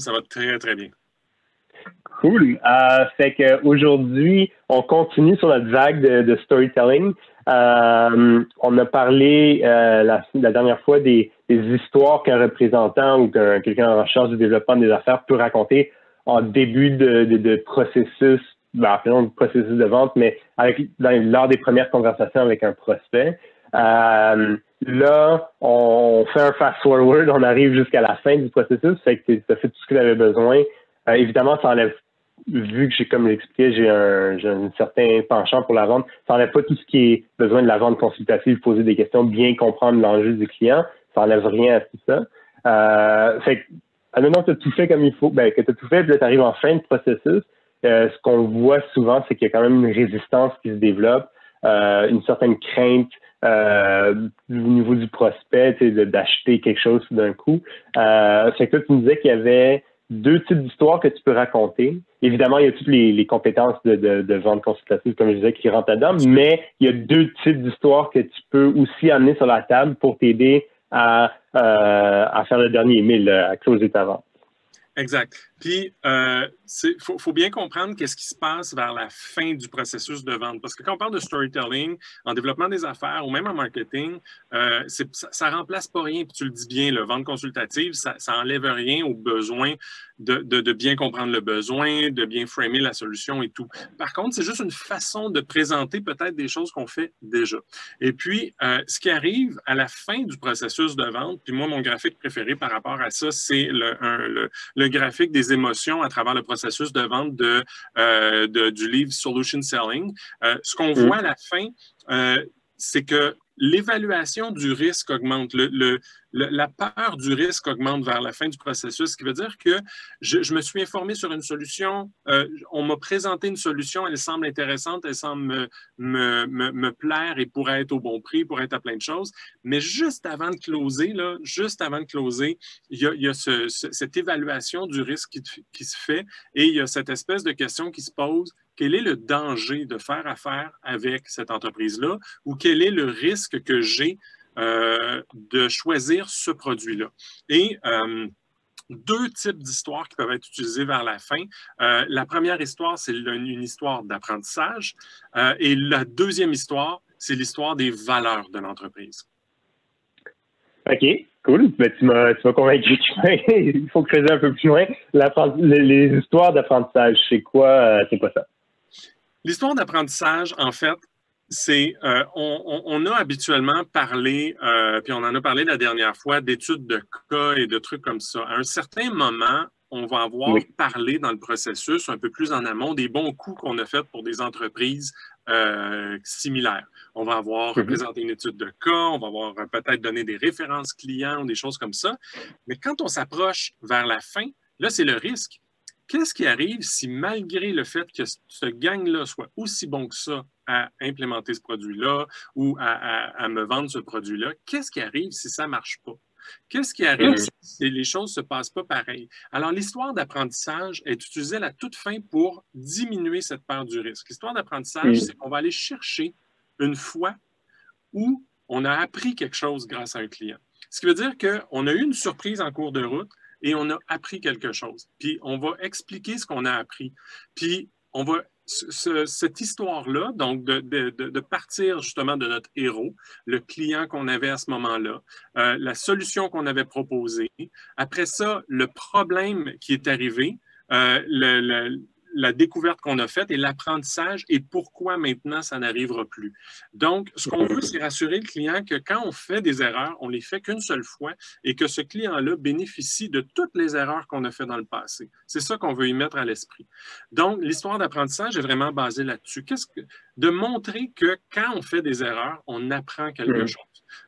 Ça va très, très bien. Cool. Euh, fait qu'aujourd'hui, on continue sur notre vague de, storytelling. Euh, on a parlé euh, la, dernière fois des, histoires qu'un représentant ou quelqu'un en charge du développement des affaires peut raconter en début de, processus, ben, de processus de vente, mais avec, lors des premières conversations avec un prospect. Euh, là, on fait un fast-forward, on arrive jusqu'à la fin du processus, fait que tu as fait tout ce que tu avais besoin. Euh, évidemment, ça enlève, vu que j'ai, comme l'expliqué, j'ai un, j'ai un certain penchant pour la vente, ça enlève pas tout ce qui est besoin de la vente consultative, poser des questions, bien comprendre l'enjeu du client. Ça enlève rien à tout ça. Euh, fait que, maintenant que tu as tout fait comme il faut, ben, que tu as tout fait, puis là, tu arrives en fin de processus, euh, ce qu'on voit souvent, c'est qu'il y a quand même une résistance qui se développe, euh, une certaine crainte euh, au niveau du prospect, d'acheter quelque chose d'un coup. Euh, c'est que tu me disais qu'il y avait deux types d'histoires que tu peux raconter. Évidemment, il y a toutes les, compétences de, de, vente consultative, comme je disais, qui rentrent là-dedans, mais il y a deux types d'histoires que tu peux aussi amener sur la table pour t'aider à, euh, à faire le dernier email, à closer ta vente. Exact. Puis, il euh, faut, bien comprendre qu'est-ce qui se passe vers la fin du processus de vente. Parce que quand on parle de storytelling, en développement des affaires ou même en marketing, euh, ça ne remplace pas rien. Puis tu le dis bien, le vente consultative, ça n'enlève rien au besoin de, bien comprendre le besoin, de bien framer la solution et tout. Par contre, c'est juste une façon de présenter peut-être des choses qu'on fait déjà. Et puis, euh, ce qui arrive à la fin du processus de vente, puis moi, mon graphique préféré par rapport à ça, c'est le, le graphique des émotions à travers le processus de vente de, euh, du livre Solution Selling. Euh, ce qu'on mm. voit à la fin, euh, c'est que l'évaluation du risque augmente, la peur du risque augmente vers la fin du processus, ce qui veut dire que je, me suis informé sur une solution, euh, on m'a présenté une solution, elle semble intéressante, elle semble me, plaire et pourrait être au bon prix, pourrait être à plein de choses, mais juste avant de closer, juste avant de closer, il y a, cette évaluation du risque qui se fait et il y a cette espèce de question qui se pose quel est le danger de faire affaire avec cette entreprise-là ou quel est le risque que j'ai euh, de choisir ce produit-là? Et euh, deux types d'histoires qui peuvent être utilisées vers la fin. Euh, la première histoire, c'est une, histoire d'apprentissage et la deuxième histoire, c'est l'histoire des valeurs de l'entreprise. OK, cool. Ben, tu m'as convaincu qu'il faut creuser un peu plus loin. Les, les, histoires d'apprentissage, c'est quoi, c'est quoi ça? L'histoire d'apprentissage, en fait, c'est euh, on, a habituellement parlé, euh, puis on en a parlé la dernière fois, d'études de cas et de trucs comme ça. À un certain moment, on va avoir parlé dans le processus un peu plus en amont des bons coups qu'on a faits pour des entreprises euh, similaires. On va avoir mhm. présenté une étude de cas, on va avoir peut-être donné des références clients, des choses comme ça. Mais quand on s'approche vers la fin, là, c'est le risque. Qu'est-ce qui arrive si malgré le fait que ce gang-là soit aussi bon que ça à implémenter ce produit-là ou à, me vendre ce produit-là, qu'est-ce qui arrive si ça ne marche pas? Qu'est-ce qui arrive mhm. si les choses ne se passent pas pareil? Alors, l'histoire d'apprentissage est utilisée à la toute fin pour diminuer cette peur du risque. L'histoire d'apprentissage, c'est qu'on va aller chercher une fois où on a appris quelque chose grâce à un client. Ce qui veut dire qu'on a eu une surprise en cours de route et on a appris quelque chose. Puis on va expliquer ce qu'on a appris. Puis on va cette histoire-là, donc de, partir justement de notre héros, le client qu'on avait à ce moment-là, euh, la solution qu'on avait proposée, après ça, le problème qui est arrivé, euh, le, la découverte qu'on a faite et l'apprentissage et pourquoi maintenant ça n'arrivera plus. Donc, ce qu'on veut, c'est rassurer le client que quand on fait des erreurs, on les fait qu'une seule fois et que ce client-là bénéficie de toutes les erreurs qu'on a fait dans le passé. C'est ça qu'on veut y mettre à l'esprit. Donc, l'histoire d'apprentissage est vraiment basée là-dessus. Qu'est-ce que de montrer que quand on fait des erreurs, on apprend quelque chose.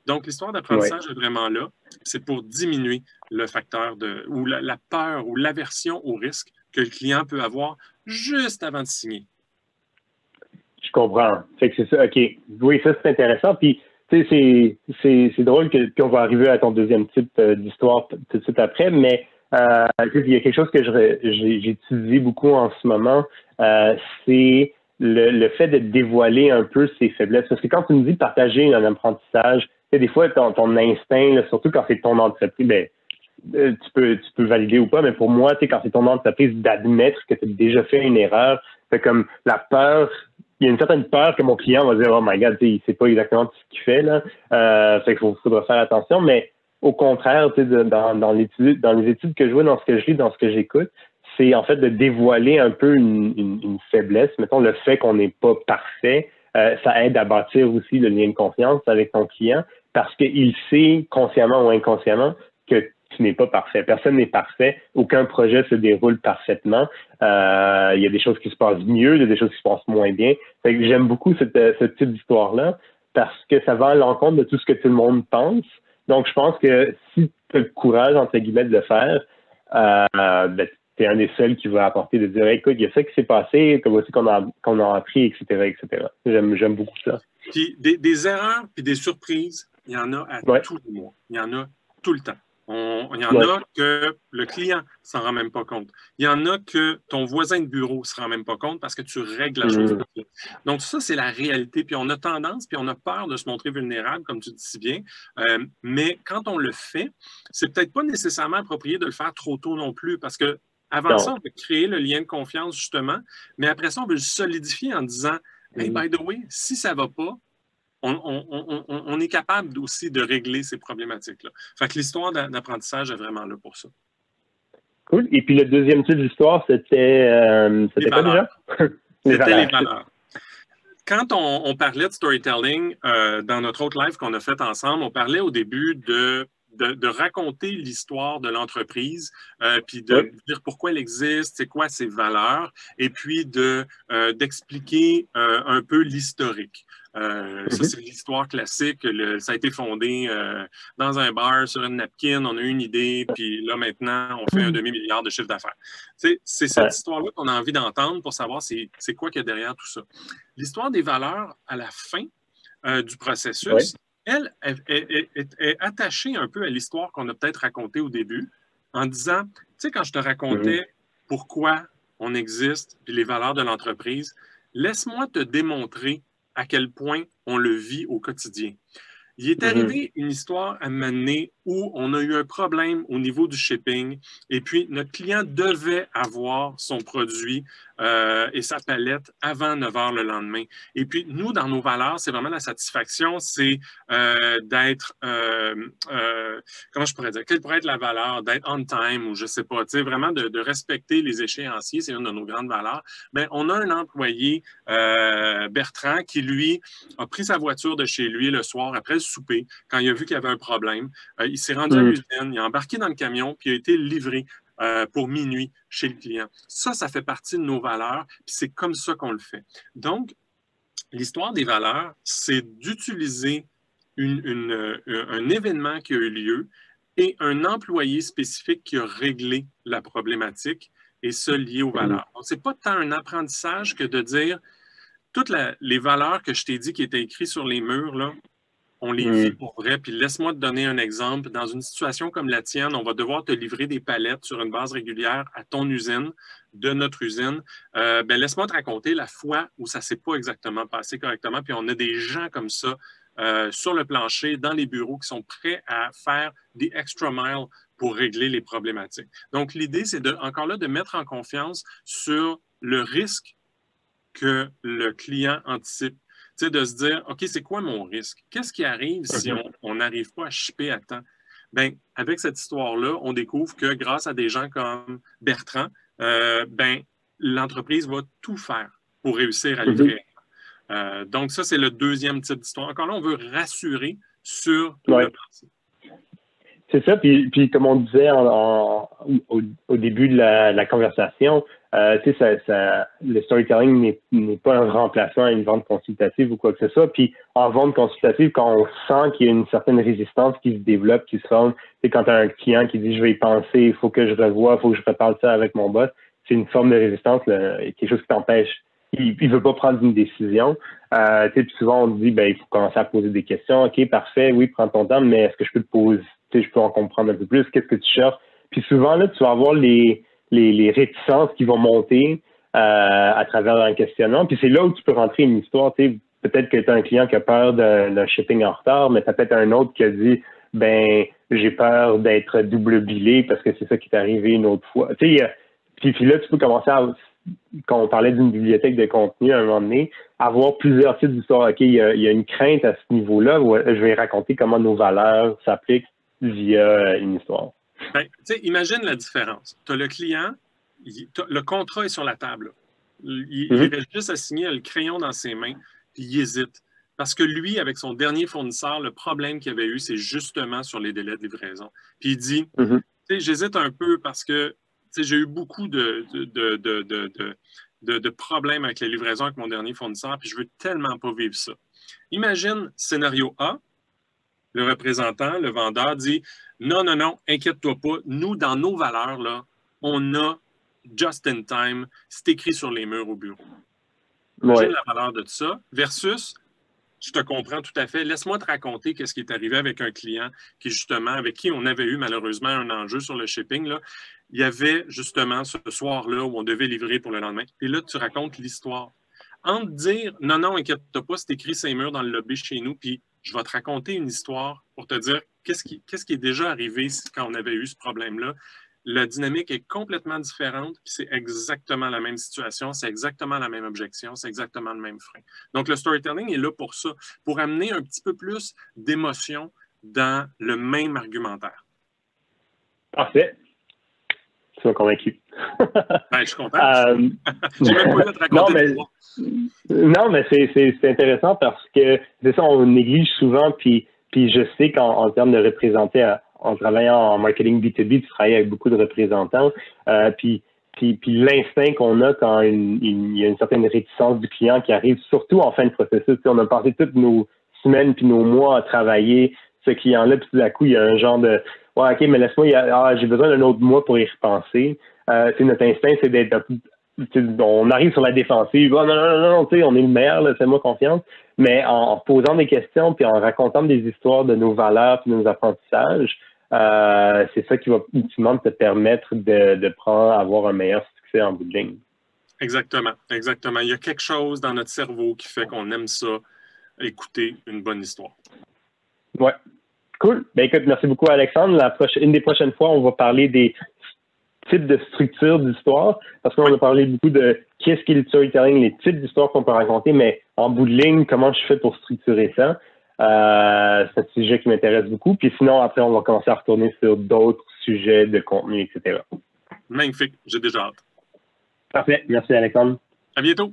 Donc, l'histoire d'apprentissage est vraiment là. C'est pour diminuer le facteur de ou la, la peur ou l'aversion au risque que le client peut avoir juste avant de signer. Je comprends. Que c'est ça. OK. Oui, ça, c'est intéressant. Puis, tu sais, c'est drôle qu'on va arriver à ton deuxième type euh, d'histoire tout de suite après, mais euh, il y a quelque chose que utilisé beaucoup en ce moment, euh, c'est le, fait de dévoiler un peu ses faiblesses. Parce que quand tu me dis partager un apprentissage, des fois, ton, instinct, surtout quand c'est ton entreprise, ben, tu peux tu peux valider ou pas, mais pour moi, quand c'est ton entreprise d'admettre que tu as déjà fait une erreur, c'est comme la peur, il y a une certaine peur que mon client va dire Oh my god, il sait pas exactement ce qu'il fait là. Euh, fait qu'il faudra faire attention, mais au contraire, dans, dans, dans les études que je vois, dans ce que je lis, dans ce que j'écoute, c'est en fait de dévoiler un peu une, une, faiblesse. Mettons le fait qu'on n'est pas parfait, euh, ça aide à bâtir aussi le lien de confiance avec ton client parce qu'il sait consciemment ou inconsciemment que tu n'es pas parfait. Personne n'est parfait. Aucun projet se déroule parfaitement. Euh, il y a des choses qui se passent mieux, il y a des choses qui se passent moins bien. j'aime beaucoup cette, euh, ce type d'histoire-là parce que ça va à l'encontre de tout ce que tout le monde pense. Donc, je pense que si tu as le courage, entre guillemets, de le faire, euh, ben, tu es un des seuls qui va apporter de dire écoute, il y a ça qui s'est passé, comme aussi qu'on a, qu'on a appris, etc. etc. J'aime, j'aime beaucoup ça. Puis des, erreurs puis des surprises, il y en a à tous les mois. Il y en a tout le temps il y en a que le client s'en rend même pas compte. Il y en a que ton voisin de bureau ne se rend même pas compte parce que tu règles la chose. Mm. Donc, ça, c'est la réalité. Puis on a tendance, puis on a peur de se montrer vulnérable, comme tu dis si bien. Euh, mais quand on le fait, c'est peut-être pas nécessairement approprié de le faire trop tôt non plus parce que avant ça, on veut créer le lien de confiance, justement. Mais après ça, on veut le solidifier en disant Hey, mm. by the way, si ça ne va pas, on, est capable aussi de régler ces problématiques-là. Fait que l'histoire d'apprentissage est vraiment là pour ça. Cool. Et puis le deuxième type d'histoire, c'était euh, c'était quoi déjà? c'était les valeurs. Quand on, parlait de storytelling euh, dans notre autre live qu'on a fait ensemble, on parlait au début de de, raconter l'histoire de l'entreprise, euh, puis de dire pourquoi elle existe, c'est quoi ses valeurs, et puis de d'expliquer un peu l'historique. Euh, ça, mhm. c'est l'histoire classique. ça a été fondé euh, dans un bar sur une napkin. On a eu une idée, puis là, maintenant, on fait un mhm. demi-milliard de chiffre d'affaires. C'est cette histoire-là qu'on a envie d'entendre pour savoir c'est quoi qu'il y a derrière tout ça. L'histoire des valeurs à la fin euh, du processus, elle est, attachée un peu à l'histoire qu'on a peut-être racontée au début en disant, tu sais, quand je te racontais mhm. pourquoi on existe, puis les valeurs de l'entreprise, laisse-moi te démontrer à quel point on le vit au quotidien. Il est mm-hmm. arrivé une histoire à mener où on a eu un problème au niveau du shipping et puis notre client devait avoir son produit euh, et sa palette avant 9 heures le lendemain. Et puis, nous, dans nos valeurs, c'est vraiment la satisfaction, c'est euh, d'être, euh, comment je pourrais dire, quelle pourrait être la valeur? D'être on time ou je sais pas, tu sais, vraiment de, respecter les échéanciers, c'est une de nos grandes valeurs. Mais on a un employé, Bertrand, qui, lui, a pris sa voiture de chez lui le soir après le souper, quand il a vu qu'il y avait un problème. Il s'est rendu à mm. l'usine, il a embarqué dans le camion, puis il a été livré euh, pour minuit chez le client. Ça, ça fait partie de nos valeurs, puis c'est comme ça qu'on le fait. Donc, l'histoire des valeurs, c'est d'utiliser euh, un événement qui a eu lieu et un employé spécifique qui a réglé la problématique et ce lié aux mm-hmm. valeurs. Donc, ce n'est pas tant un apprentissage que de dire toutes les valeurs que je t'ai dit qui étaient écrites sur les murs, là, on les vit pour vrai. Puis laisse-moi te donner un exemple. Dans une situation comme la tienne, on va devoir te livrer des palettes sur une base régulière à ton usine, de notre usine. Euh, ben, laisse-moi te raconter la fois où ça ne s'est pas exactement passé correctement. Puis on a des gens comme ça euh, sur le plancher, dans les bureaux, qui sont prêts à faire des extra miles pour régler les problématiques. Donc, l'idée, c'est encore là de mettre en confiance sur le risque que le client anticipe de se dire, OK, c'est quoi mon risque? Qu'est-ce qui arrive si on n'arrive pas à chipper à temps? Ben, avec cette histoire-là, on découvre que grâce à des gens comme Bertrand, euh, ben, l'entreprise va tout faire pour réussir à livrer. Euh, donc, ça, c'est le deuxième type d'histoire. Encore là, on veut rassurer sur le principe. C'est ça, puis, puis, comme on disait au, début de la conversation, euh, ça, ça, le storytelling n'est pas un remplacement à une vente consultative ou quoi que ce soit. Puis en vente consultative, quand on sent qu'il y a une certaine résistance qui se développe, qui se forme, c'est quand tu as un client qui dit je vais y penser, il faut que je revoie, il faut que je prépare ça avec mon boss, c'est une forme de résistance, là, quelque chose qui t'empêche. Il ne veut pas prendre une décision. Euh, puis souvent, on dit ben, il faut commencer à poser des questions. OK, parfait, oui, prends ton temps, mais est-ce que je peux te poser, je peux en comprendre un peu plus, qu'est-ce que tu cherches? Puis souvent, là, tu vas avoir les les, réticences qui vont monter euh, à travers un questionnement. Puis c'est là où tu peux rentrer une histoire. Peut-être que tu as un client qui a peur d'un shipping en retard, mais tu as peut-être un autre qui a dit ben j'ai peur d'être double billé parce que c'est ça qui est arrivé une autre fois. puis, puis là, tu peux commencer à quand on parlait d'une bibliothèque de contenu à un moment donné, avoir plusieurs types d'histoires. OK, il y, a, une crainte à ce niveau-là je vais raconter comment nos valeurs s'appliquent via une histoire. Ben, imagine la différence. Tu as le client, le contrat est sur la table. Il, mm juste à signer le crayon dans ses mains, puis il hésite. Parce que lui, avec son dernier fournisseur, le problème qu'il avait eu, c'est justement sur les délais de livraison. Puis il dit, mm-hmm. j'hésite un peu parce que j'ai eu beaucoup de, de, problèmes avec les livraisons avec mon dernier fournisseur, puis je veux tellement pas vivre ça. Imagine scénario A, le représentant, le vendeur dit non, non, non, inquiète-toi pas. Nous, dans nos valeurs, là, on a just in time, c'est écrit sur les murs au bureau. J'ai la valeur de ça versus je te comprends tout à fait. Laisse-moi te raconter qu'est-ce qui est arrivé avec un client qui, justement, avec qui on avait eu malheureusement un enjeu sur le shipping. Là. Il y avait justement ce soir-là où on devait livrer pour le lendemain. Et là, tu racontes l'histoire. En te dire, non, non, inquiète-toi pas, c'est écrit ces murs dans le lobby chez nous, puis je vais te raconter une histoire pour te dire qu'est-ce qui, est déjà arrivé quand on avait eu ce problème-là. La dynamique est complètement différente, puis c'est exactement la même situation, c'est exactement la même objection, c'est exactement le même frein. Donc, le storytelling est là pour ça, pour amener un petit peu plus d'émotion dans le même argumentaire. Parfait. Tu m'as convaincu. ben, je suis content. Euh. Non, mais, c'est intéressant parce que c'est ça, on néglige souvent, puis puis je sais qu'en termes de représenter, en travaillant en marketing B2B, tu travailles avec beaucoup de représentants. Euh, puis puis, puis l'instinct qu'on a quand il y a une certaine réticence du client qui arrive, surtout en fin de processus. on a passé toutes nos semaines puis nos mois à travailler ce client-là, puis tout à coup, il y a un genre de Ouais, ok, mais laisse-moi, ah, j'ai besoin d'un autre mois pour y repenser. Euh, notre instinct, c'est d'être on arrive sur la défensive. Oh, non, non, non, non, on est le meilleur, fais-moi confiance. Mais en, posant des questions puis en racontant des histoires de nos valeurs et de nos apprentissages, euh, c'est ça qui va ultimement te permettre de, de prendre, avoir un meilleur succès en bout de ligne. Exactement, exactement. Il y a quelque chose dans notre cerveau qui fait qu'on aime ça, écouter une bonne histoire. Ouais. Cool. Ben écoute, merci beaucoup Alexandre. La prochaine, une des prochaines fois, on va parler des types de structures d'histoire, parce qu'on a parlé beaucoup de qu'est-ce qu'est le storytelling, les types d'histoires qu'on peut raconter, mais en bout de ligne, comment je fais pour structurer ça? Euh, c'est un sujet qui m'intéresse beaucoup. Puis sinon, après, on va commencer à retourner sur d'autres sujets de contenu, etc. Magnifique. J'ai déjà hâte. Parfait. Merci, Alexandre. À bientôt.